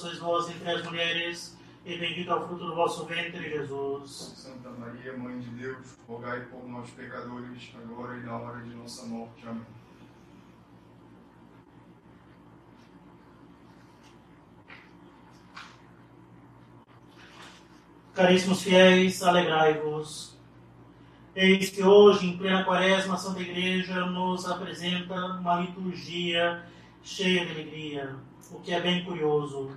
sois vós entre as mulheres, e bendito é o fruto do vosso ventre, Jesus. Santa Maria, Mãe de Deus, rogai por nós, pecadores, agora e na hora de nossa morte. Amém. Caríssimos fiéis, alegrai-vos. Eis que hoje, em plena quaresma, a Santa Igreja nos apresenta uma liturgia cheia de alegria o que é bem curioso.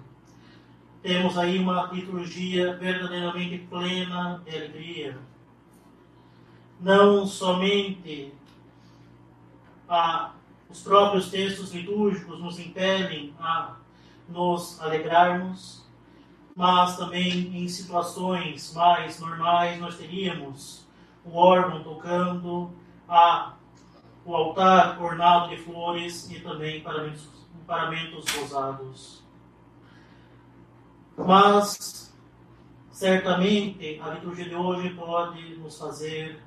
Temos aí uma liturgia verdadeiramente plena de alegria. Não somente a, os próprios textos litúrgicos nos impelem a nos alegrarmos, mas também em situações mais normais nós teríamos o órgão tocando, a, o altar ornado de flores e também paramentos paramentos rosados. Mas, certamente, a liturgia de hoje pode nos fazer,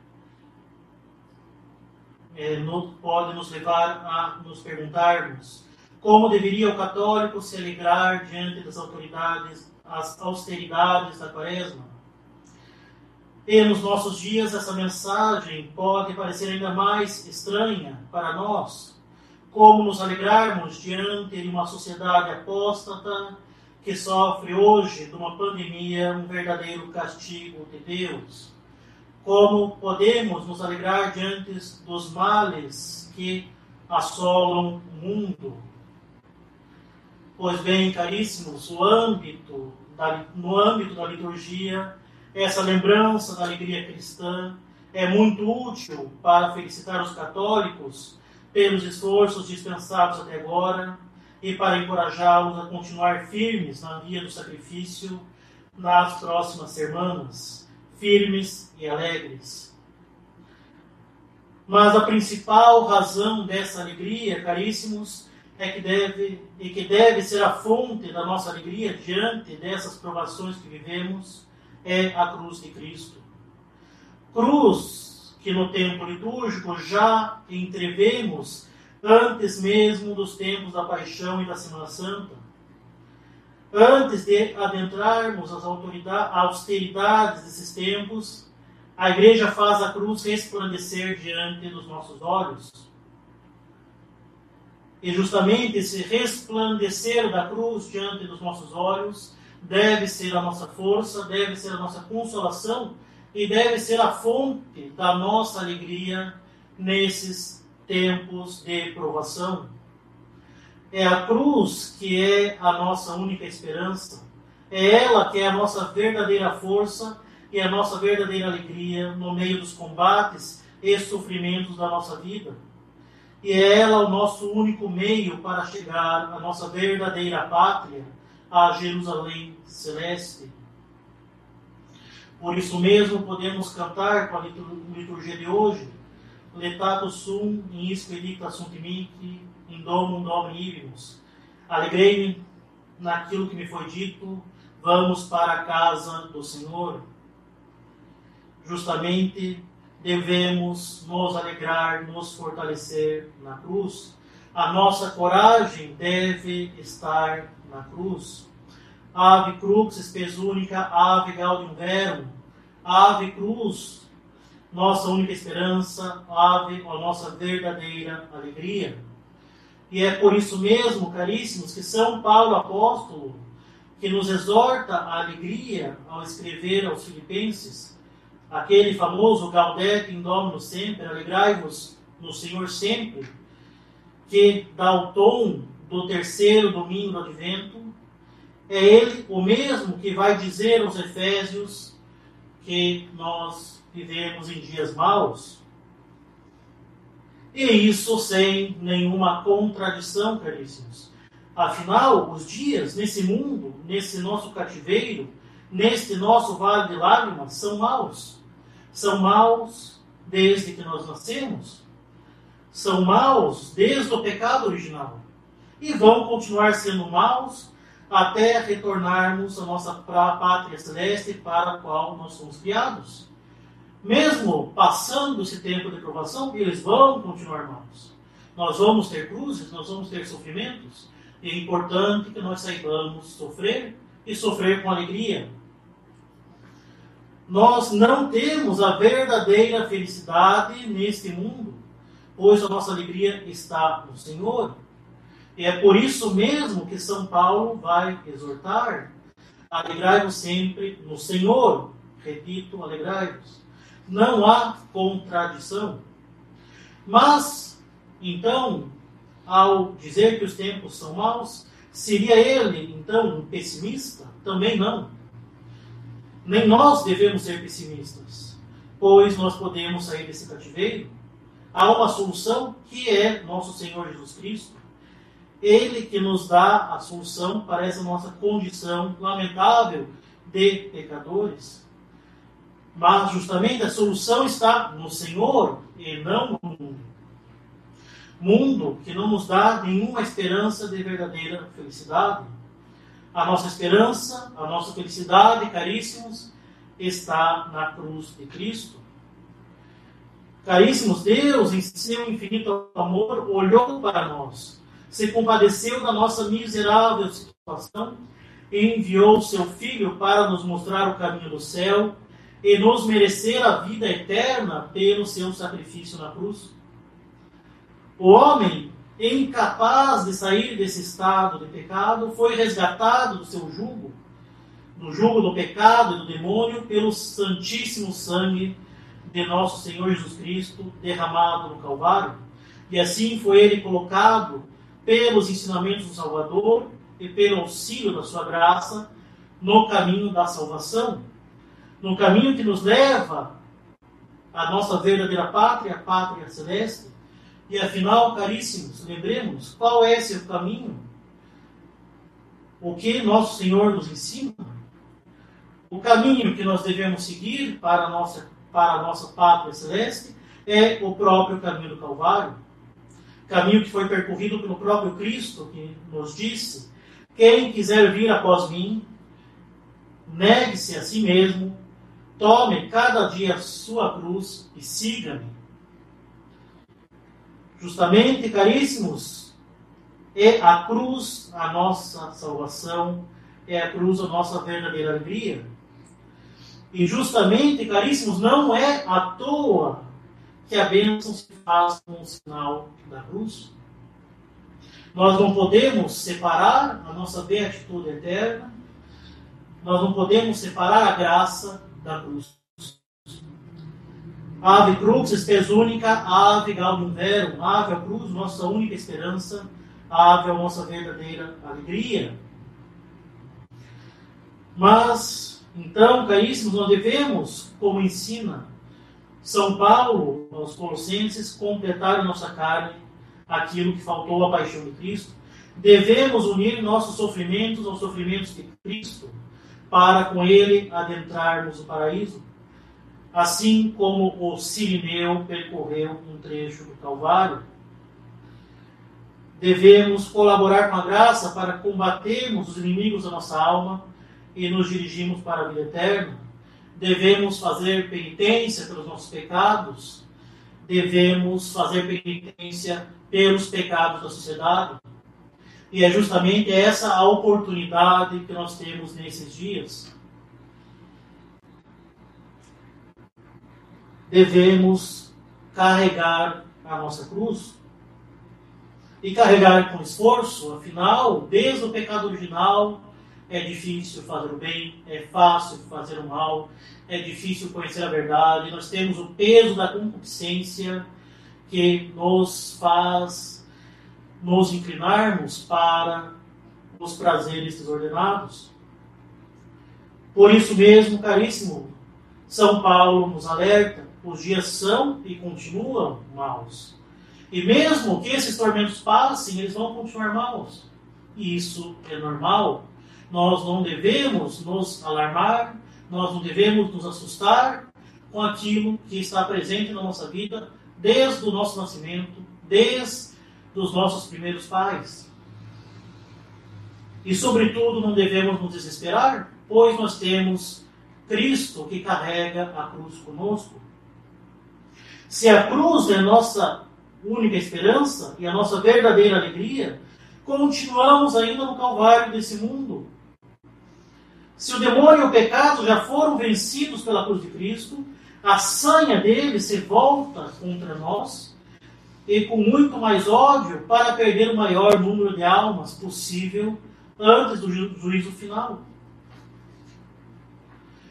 é, no, pode nos levar a nos perguntarmos como deveria o católico se alegrar diante das autoridades, as austeridades da quaresma. E nos nossos dias essa mensagem pode parecer ainda mais estranha para nós, como nos alegrarmos diante de uma sociedade apóstata que sofre hoje de uma pandemia um verdadeiro castigo de Deus? Como podemos nos alegrar diante dos males que assolam o mundo? Pois bem, caríssimos, o âmbito da, no âmbito da liturgia, essa lembrança da alegria cristã é muito útil para felicitar os católicos pelos esforços dispensados até agora e para encorajá-los a continuar firmes na via do sacrifício nas próximas semanas, firmes e alegres. Mas a principal razão dessa alegria, caríssimos, é que deve e que deve ser a fonte da nossa alegria diante dessas provações que vivemos é a cruz de Cristo. Cruz que no tempo litúrgico já entrevemos antes mesmo dos tempos da paixão e da Semana Santa. Antes de adentrarmos as austeridades desses tempos, a igreja faz a cruz resplandecer diante dos nossos olhos. E justamente esse resplandecer da cruz diante dos nossos olhos deve ser a nossa força, deve ser a nossa consolação e deve ser a fonte da nossa alegria nesses tempos de provação. É a cruz que é a nossa única esperança. É ela que é a nossa verdadeira força e a nossa verdadeira alegria no meio dos combates e sofrimentos da nossa vida. E é ela o nosso único meio para chegar à nossa verdadeira pátria, a Jerusalém celeste. Por isso mesmo podemos cantar com a liturgia de hoje, Letato sum in expedicta sunt mihi, in domum domini ibimus. Alegrei-me naquilo que me foi dito, vamos para a casa do Senhor. Justamente devemos nos alegrar, nos fortalecer na cruz. A nossa coragem deve estar na cruz. Ave crux spes única, ave gaudium verum, ave cruz, nossa única esperança, ave a nossa verdadeira alegria. E é por isso mesmo, caríssimos, que São Paulo apóstolo, que nos exorta à alegria ao escrever aos filipenses, aquele famoso Gaudete in Domino sempre, alegrai-vos no Senhor sempre, que dá o tom do terceiro domingo do advento, é ele o mesmo que vai dizer aos Efésios que nós vivemos em dias maus. E isso sem nenhuma contradição, caríssimos. Afinal, os dias nesse mundo, nesse nosso cativeiro, neste nosso vale de lágrimas, são maus. São maus desde que nós nascemos. são maus desde o pecado original e vão continuar sendo maus até retornarmos à nossa pátria celeste para a qual nós somos criados. Mesmo passando esse tempo de provação, eles vão continuar maus. Nós vamos ter cruzes, nós vamos ter sofrimentos, e é importante que nós saibamos sofrer e sofrer com alegria. Nós não temos a verdadeira felicidade neste mundo, pois a nossa alegria está no Senhor. E é por isso mesmo que São Paulo vai exortar: alegrai-vos sempre no Senhor. Repito, alegrai-vos. Não há contradição. Mas, então, ao dizer que os tempos são maus, seria ele, então, um pessimista? Também não. Nem nós devemos ser pessimistas, pois nós podemos sair desse cativeiro. Há uma solução que é nosso Senhor Jesus Cristo. Ele que nos dá a solução para essa nossa condição lamentável de pecadores. Mas justamente a solução está no Senhor e não no mundo. Mundo que não nos dá nenhuma esperança de verdadeira felicidade. A nossa esperança, a nossa felicidade, caríssimos, está na cruz de Cristo. Caríssimos, Deus, em seu infinito amor, olhou para nós se compadeceu da nossa miserável situação e enviou seu Filho para nos mostrar o caminho do céu e nos merecer a vida eterna pelo seu sacrifício na cruz. O homem, incapaz de sair desse estado de pecado, foi resgatado do seu jugo, do jugo do pecado e do demônio, pelo santíssimo sangue de nosso Senhor Jesus Cristo derramado no Calvário. E assim foi ele colocado pelos ensinamentos do Salvador e pelo auxílio da sua graça no caminho da salvação, no caminho que nos leva à nossa verdadeira pátria, a pátria celeste. E afinal, caríssimos, lembremos qual é esse caminho, o que nosso Senhor nos ensina, o caminho que nós devemos seguir para a nossa, para a nossa pátria celeste é o próprio caminho do Calvário caminho que foi percorrido pelo próprio Cristo, que nos disse: Quem quiser vir após mim, negue-se a si mesmo, tome cada dia sua cruz e siga-me. Justamente, caríssimos, é a cruz a nossa salvação, é a cruz a nossa verdadeira alegria. E justamente, caríssimos, não é à toa que a bênção se faz com o sinal da cruz. Nós não podemos separar a nossa beatitude eterna, nós não podemos separar a graça da cruz. Ave crux, espes única, ave gaudium verum, ave a cruz, nossa única esperança, ave a nossa verdadeira alegria. Mas, então, caríssimos, nós devemos, como ensina são Paulo, aos Colossenses, completar em nossa carne aquilo que faltou à paixão de Cristo. Devemos unir nossos sofrimentos aos sofrimentos de Cristo, para com ele adentrarmos o paraíso. Assim como o Sirineu percorreu um trecho do Calvário. Devemos colaborar com a graça para combatermos os inimigos da nossa alma e nos dirigirmos para a vida eterna devemos fazer penitência pelos nossos pecados, devemos fazer penitência pelos pecados da sociedade. E é justamente essa a oportunidade que nós temos nesses dias. Devemos carregar a nossa cruz e carregar com esforço, afinal, desde o pecado original é difícil fazer o bem, é fácil fazer o mal, é difícil conhecer a verdade. Nós temos o peso da concupiscência que nos faz nos inclinarmos para os prazeres desordenados. Por isso mesmo, caríssimo, São Paulo nos alerta: os dias são e continuam maus. E mesmo que esses tormentos passem, eles vão continuar maus. E isso é normal nós não devemos nos alarmar, nós não devemos nos assustar com aquilo que está presente na nossa vida desde o nosso nascimento, desde os nossos primeiros pais. E, sobretudo, não devemos nos desesperar, pois nós temos Cristo que carrega a cruz conosco. Se a cruz é nossa única esperança e a nossa verdadeira alegria, continuamos ainda no calvário desse mundo. Se o demônio e o pecado já foram vencidos pela cruz de Cristo, a sanha dele se volta contra nós e com muito mais ódio para perder o maior número de almas possível antes do ju juízo final.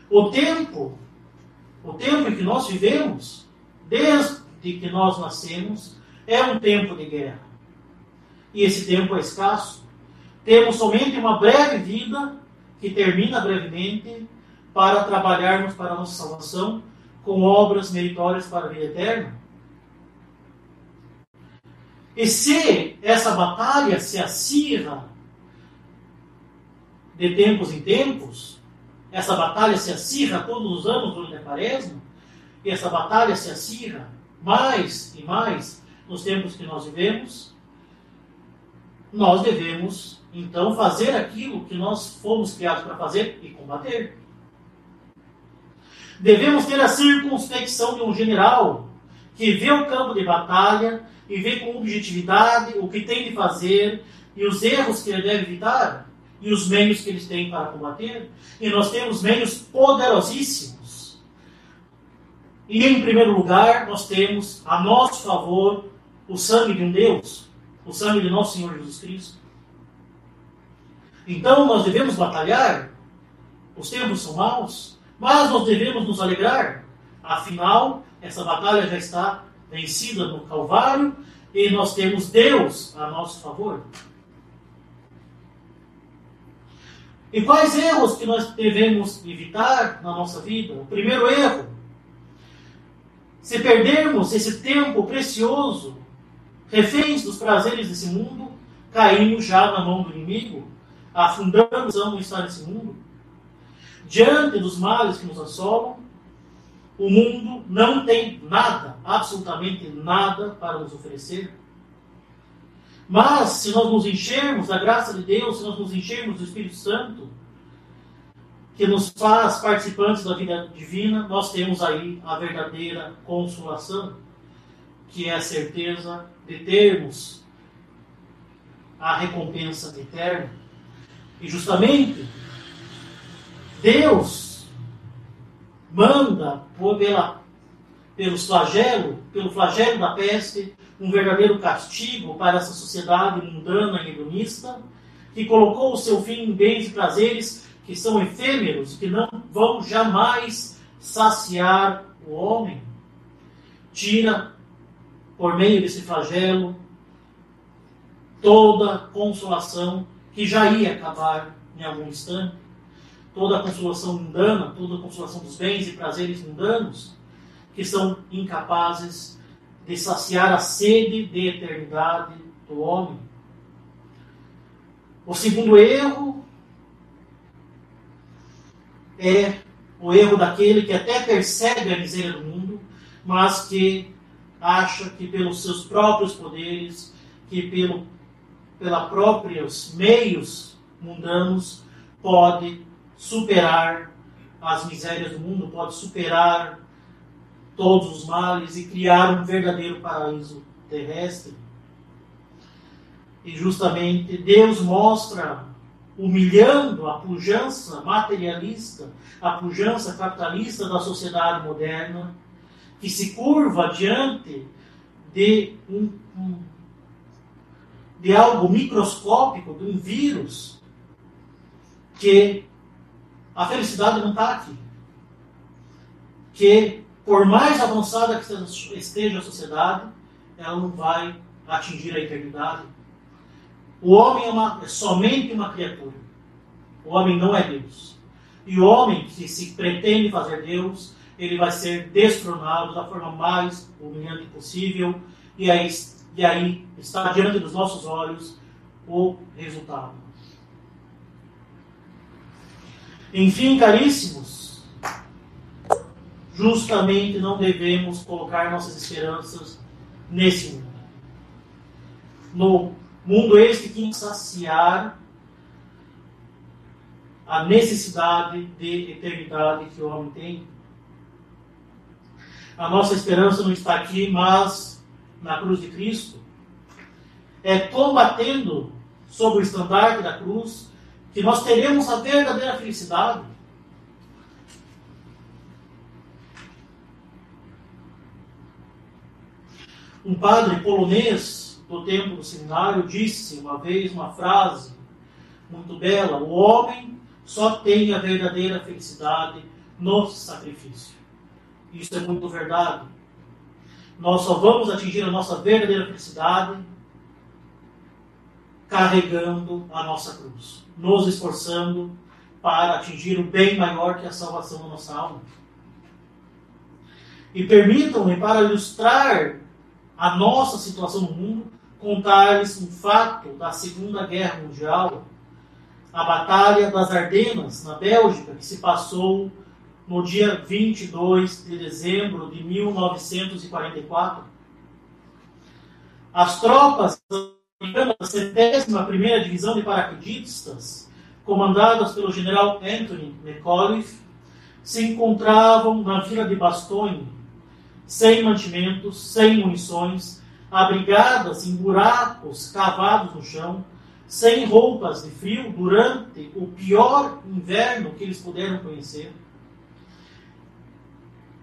O tempo, o tempo em que nós vivemos, desde que nós nascemos, é um tempo de guerra. E esse tempo é escasso. Temos somente uma breve vida, que termina brevemente, para trabalharmos para a nossa salvação com obras meritórias para a vida eterna. E se essa batalha se acirra de tempos em tempos, essa batalha se acirra todos os anos durante a quaresma, e essa batalha se acirra mais e mais nos tempos que nós vivemos, nós devemos então fazer aquilo que nós fomos criados para fazer e combater. Devemos ter a circunspecção de um general que vê o campo de batalha e vê com objetividade o que tem de fazer e os erros que ele deve evitar e os meios que eles têm para combater. E nós temos meios poderosíssimos. E em primeiro lugar, nós temos a nosso favor o sangue de um Deus, o sangue de nosso Senhor Jesus Cristo. Então nós devemos batalhar, os tempos são maus, mas nós devemos nos alegrar, afinal, essa batalha já está vencida no Calvário e nós temos Deus a nosso favor. E quais erros que nós devemos evitar na nossa vida? O primeiro erro, se perdermos esse tempo precioso, reféns dos prazeres desse mundo, caímos já na mão do inimigo, afundamos no estar nesse mundo. Diante dos males que nos assolam, o mundo não tem nada, absolutamente nada para nos oferecer. Mas, se nós nos enchermos da graça de Deus, se nós nos enchermos do Espírito Santo, que nos faz participantes da vida divina, nós temos aí a verdadeira consolação, que é a certeza de termos a recompensa eterna. E justamente, Deus manda por pela, pelos flagelo, pelo flagelo da peste, um verdadeiro castigo para essa sociedade mundana e hedonista, que colocou o seu fim em bens e prazeres que são efêmeros, que não vão jamais saciar o homem. Tira, por meio desse flagelo, toda consolação que já ia acabar em algum instante toda a consolação mundana, toda a consolação dos bens e prazeres mundanos, que são incapazes de saciar a sede de eternidade do homem. O segundo erro é o erro daquele que até percebe a miséria do mundo, mas que acha que pelos seus próprios poderes, que pelo pela próprios meios mundanos pode superar as misérias do mundo, pode superar todos os males e criar um verdadeiro paraíso terrestre. E justamente Deus mostra, humilhando a pujança materialista, a pujança capitalista da sociedade moderna, que se curva diante de, um, um, de algo microscópico, de um vírus, que a felicidade não está aqui. Que, por mais avançada que esteja a sociedade, ela não vai atingir a eternidade. O homem é, uma, é somente uma criatura. O homem não é Deus. E o homem que se pretende fazer Deus, ele vai ser destronado da forma mais humilhante possível. E aí, e aí está diante dos nossos olhos o resultado. Enfim, caríssimos, justamente não devemos colocar nossas esperanças nesse mundo. no mundo este que saciar a necessidade de eternidade que o homem tem. A nossa esperança não está aqui, mas na cruz de Cristo. É combatendo sob o estandarte da cruz que nós teremos a verdadeira felicidade. Um padre polonês do tempo do seminário disse uma vez uma frase muito bela: O homem só tem a verdadeira felicidade no sacrifício. Isso é muito verdade. Nós só vamos atingir a nossa verdadeira felicidade carregando a nossa cruz, nos esforçando para atingir o bem maior que a salvação da nossa alma. E permitam-me, para ilustrar a nossa situação no mundo, contar-lhes um fato da Segunda Guerra Mundial, a Batalha das Ardenas, na Bélgica, que se passou no dia 22 de dezembro de 1944. As tropas centésima primeira divisão de paraquedistas, comandadas pelo general Anthony McAuliffe, se encontravam na vila de Bastogne, sem mantimentos, sem munições, abrigadas em buracos cavados no chão, sem roupas de frio durante o pior inverno que eles puderam conhecer.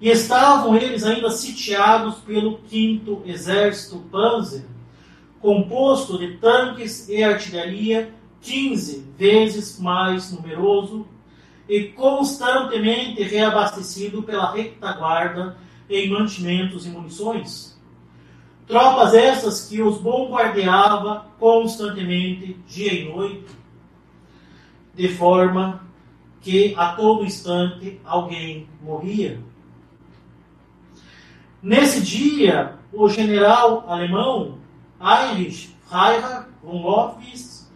E estavam eles ainda sitiados pelo 5 Exército Panzer, composto de tanques e artilharia 15 vezes mais numeroso e constantemente reabastecido pela retaguarda em mantimentos e munições. Tropas essas que os bombardeava constantemente, dia e noite, de forma que a todo instante alguém morria. Nesse dia, o general alemão Heinrich von Lofwitz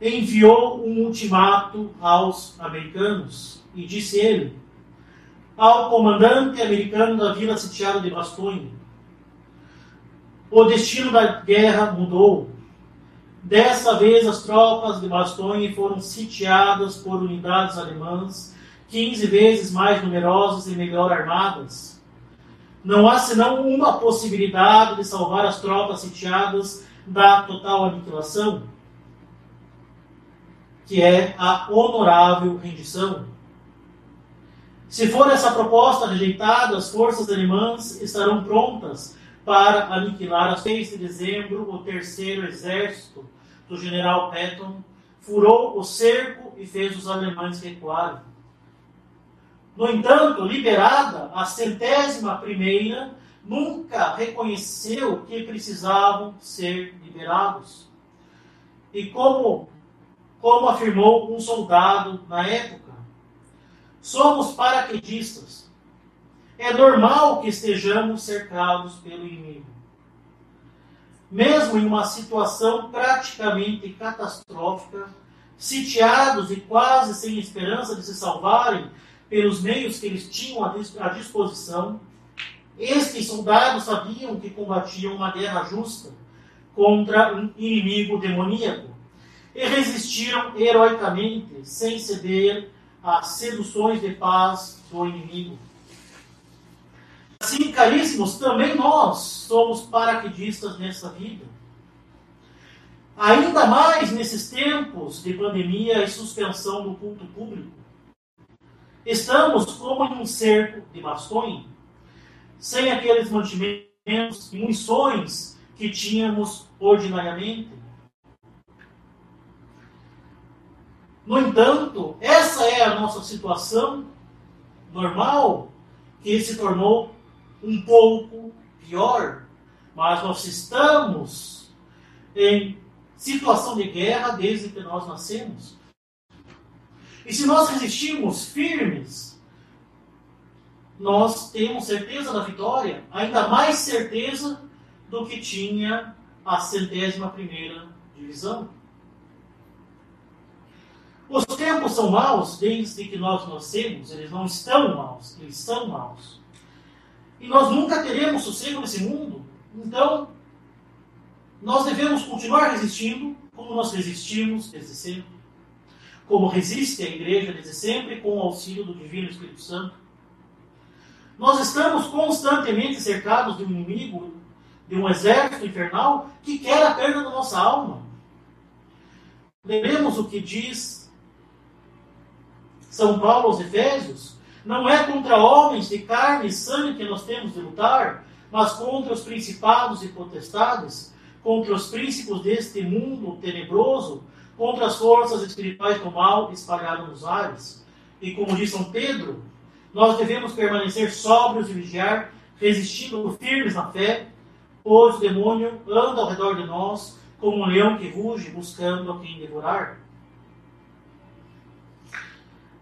enviou um ultimato aos americanos e disse ele ao comandante americano da vila sitiada de Bastogne: O destino da guerra mudou. Dessa vez, as tropas de Bastogne foram sitiadas por unidades alemãs 15 vezes mais numerosas e melhor armadas. Não há senão uma possibilidade de salvar as tropas sitiadas da total aniquilação, que é a honorável rendição. Se for essa proposta rejeitada, as forças alemãs estarão prontas para aniquilar a 6 de dezembro o terceiro exército do general Patton furou o cerco e fez os alemães recuarem. No entanto, liberada, a centésima primeira nunca reconheceu que precisavam ser liberados. E como, como afirmou um soldado na época, Somos paraquedistas. É normal que estejamos cercados pelo inimigo. Mesmo em uma situação praticamente catastrófica, sitiados e quase sem esperança de se salvarem pelos meios que eles tinham à disposição, estes soldados sabiam que combatiam uma guerra justa contra um inimigo demoníaco e resistiram heroicamente, sem ceder as seduções de paz do inimigo. Assim, caríssimos, também nós somos paraquedistas nessa vida. Ainda mais nesses tempos de pandemia e suspensão do culto público. Estamos como em um cerco de bastões, sem aqueles mantimentos e munições que tínhamos ordinariamente. No entanto, essa é a nossa situação normal, que se tornou um pouco pior. Mas nós estamos em situação de guerra desde que nós nascemos. E se nós resistirmos firmes, nós temos certeza da vitória, ainda mais certeza do que tinha a centésima primeira divisão. Os tempos são maus desde que nós nascemos, eles não estão maus, eles são maus. E nós nunca teremos sossego nesse mundo. Então, nós devemos continuar resistindo como nós resistimos desde sempre. Como resiste a igreja desde sempre com o auxílio do Divino Espírito Santo. Nós estamos constantemente cercados de um inimigo, de um exército infernal que quer a perda da nossa alma. Lembremos o que diz São Paulo aos Efésios: não é contra homens de carne e sangue que nós temos de lutar, mas contra os principados e potestades, contra os príncipes deste mundo tenebroso, contra as forças espirituais do mal espalhadas nos ares. E como diz São Pedro, nós devemos permanecer sóbrios e vigiar, resistindo firmes na fé, pois o demônio anda ao redor de nós como um leão que ruge buscando a quem devorar.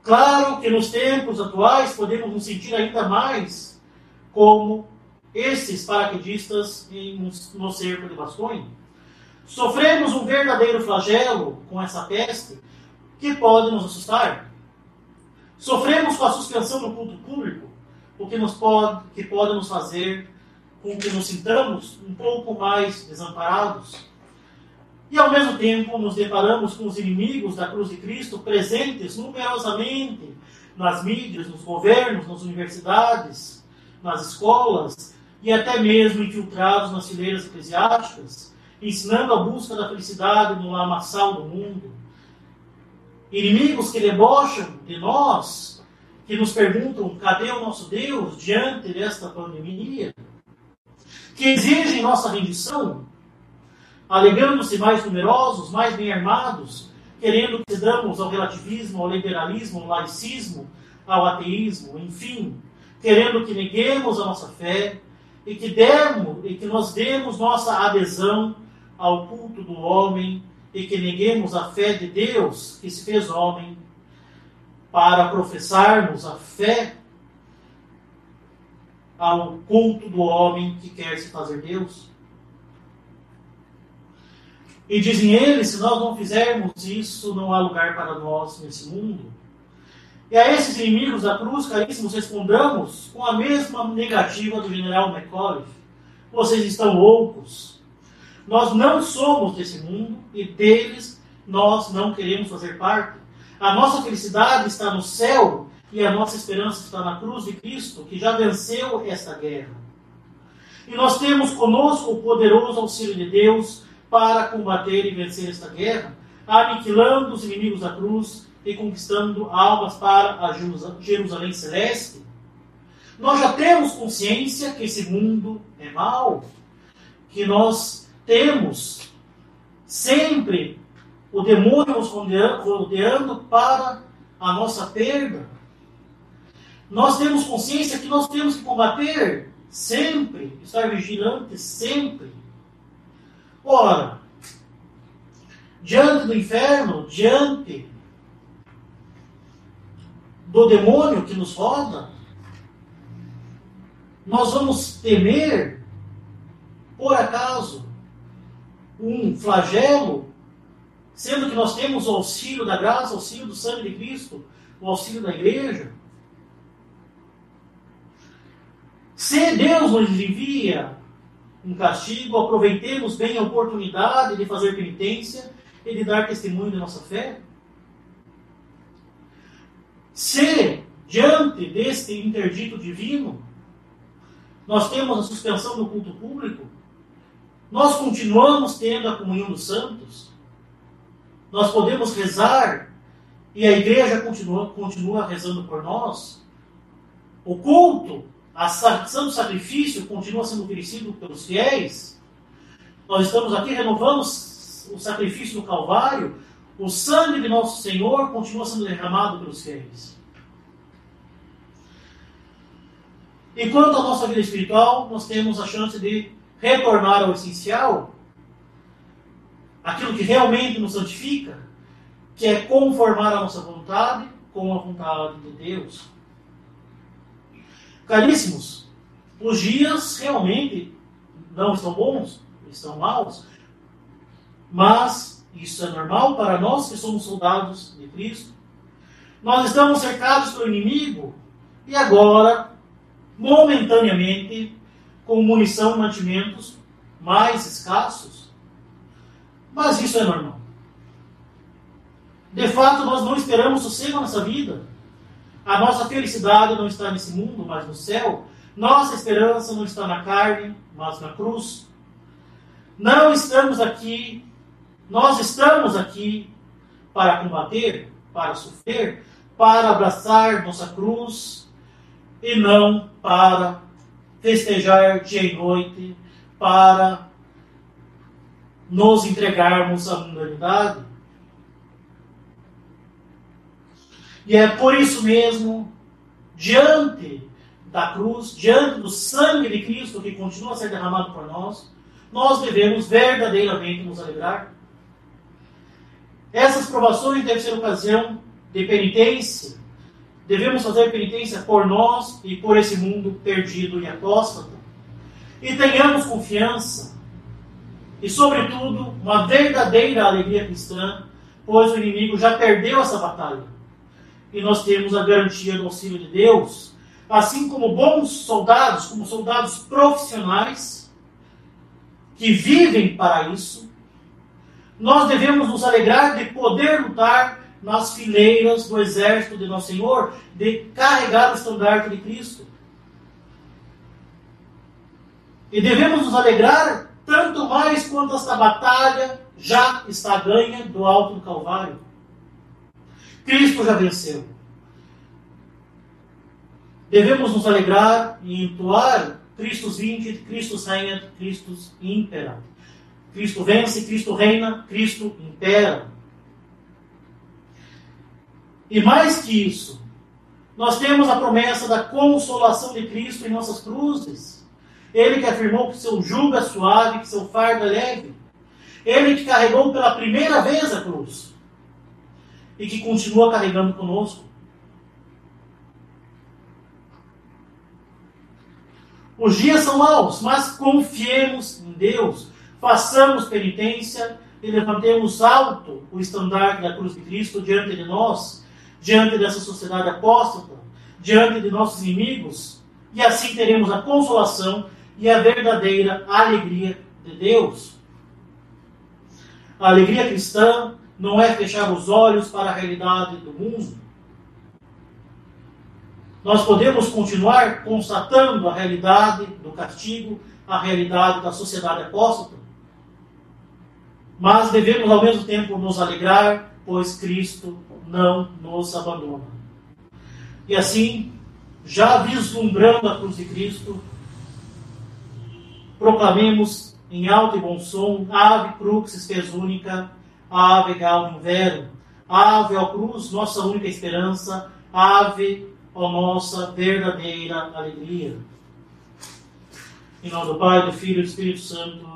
Claro que nos tempos atuais podemos nos sentir ainda mais como esses paraquedistas no cerco de Bastogne. Sofremos um verdadeiro flagelo com essa peste que pode nos assustar. Sofremos com a suspensão do culto público, o que, nos pode, que pode nos fazer com que nos sintamos um pouco mais desamparados. E ao mesmo tempo nos deparamos com os inimigos da cruz de Cristo presentes numerosamente nas mídias, nos governos, nas universidades, nas escolas e até mesmo infiltrados nas fileiras eclesiásticas, ensinando a busca da felicidade no lamaçal do mundo. Inimigos que debocham de nós, que nos perguntam cadê o nosso Deus diante desta pandemia, que exigem nossa rendição, alegando-se mais numerosos, mais bem armados, querendo que cedamos ao relativismo, ao liberalismo, ao laicismo, ao ateísmo, enfim, querendo que neguemos a nossa fé e que demos e que nós demos nossa adesão ao culto do homem e que neguemos a fé de Deus que se fez homem para professarmos a fé ao culto do homem que quer se fazer Deus. E dizem eles, se nós não fizermos isso, não há lugar para nós nesse mundo. E a esses inimigos da cruz, caríssimos, respondamos com a mesma negativa do general McAuliffe. Vocês estão loucos. Nós não somos desse mundo e deles nós não queremos fazer parte. A nossa felicidade está no céu e a nossa esperança está na cruz de Cristo, que já venceu esta guerra. E nós temos conosco o poderoso auxílio de Deus para combater e vencer esta guerra, aniquilando os inimigos da cruz e conquistando almas para a Jerusalém celeste. Nós já temos consciência que esse mundo é mau, que nós temos sempre o demônio nos rodeando para a nossa perda. Nós temos consciência que nós temos que combater sempre, estar vigilante sempre. Ora, diante do inferno, diante do demônio que nos roda, nós vamos temer, por acaso, um flagelo, sendo que nós temos o auxílio da graça, o auxílio do sangue de Cristo, o auxílio da igreja? Se Deus nos envia um castigo, aproveitemos bem a oportunidade de fazer penitência e de dar testemunho de nossa fé. Se, diante deste interdito divino, nós temos a suspensão do culto público, nós continuamos tendo a comunhão dos santos, nós podemos rezar e a igreja continua, continua rezando por nós. O culto a santo sacrifício continua sendo oferecido pelos fiéis. Nós estamos aqui renovando o sacrifício do Calvário. O sangue de nosso Senhor continua sendo derramado pelos fiéis. E quanto à nossa vida espiritual, nós temos a chance de retornar ao essencial, aquilo que realmente nos santifica, que é conformar a nossa vontade com a vontade de Deus. Caríssimos, os dias realmente não estão bons, estão maus, mas isso é normal para nós que somos soldados de Cristo. Nós estamos cercados pelo inimigo e agora, momentaneamente, com munição e mantimentos mais escassos, Mas isso é normal. De fato, nós não esperamos sossego nessa vida. A nossa felicidade não está nesse mundo, mas no céu. Nossa esperança não está na carne, mas na cruz. Não estamos aqui, nós estamos aqui para combater, para sofrer, para abraçar nossa cruz e não para festejar dia e noite, para nos entregarmos à mundanidade. E é por isso mesmo, diante da cruz, diante do sangue de Cristo que continua a ser derramado por nós, nós devemos verdadeiramente nos alegrar. Essas provações devem ser ocasião de penitência. Devemos fazer penitência por nós e por esse mundo perdido e apóstata. E tenhamos confiança e, sobretudo, uma verdadeira alegria cristã, pois o inimigo já perdeu essa batalha. E nós temos a garantia do auxílio de Deus, assim como bons soldados, como soldados profissionais, que vivem para isso, nós devemos nos alegrar de poder lutar nas fileiras do exército de Nosso Senhor, de carregar o estandarte de Cristo. E devemos nos alegrar tanto mais quanto esta batalha já está ganha do alto do Calvário. Cristo já venceu. Devemos nos alegrar e entoar Cristo vinte, Cristo reina, Cristo impera. Cristo vence, Cristo reina, Cristo impera. E mais que isso, nós temos a promessa da consolação de Cristo em nossas cruzes. Ele que afirmou que seu jugo é suave, que seu fardo é leve. Ele que carregou pela primeira vez a cruz. E que continua carregando conosco. Os dias são maus, mas confiemos em Deus, façamos penitência e levantemos alto o estandarte da cruz de Cristo diante de nós, diante dessa sociedade apóstata, diante de nossos inimigos, e assim teremos a consolação e a verdadeira alegria de Deus. A alegria cristã não é fechar os olhos para a realidade do mundo, nós podemos continuar constatando a realidade do castigo, a realidade da sociedade apóstata, mas devemos ao mesmo tempo nos alegrar, pois Cristo não nos abandona. E assim, já vislumbrando a cruz de Cristo, proclamemos em alto e bom som, Ave crux spes única, Ave gaudium verum, Ave ao cruz, nossa única esperança, Ave ó nossa verdadeira alegria. Em nome do Pai, do Filho e do Espírito Santo.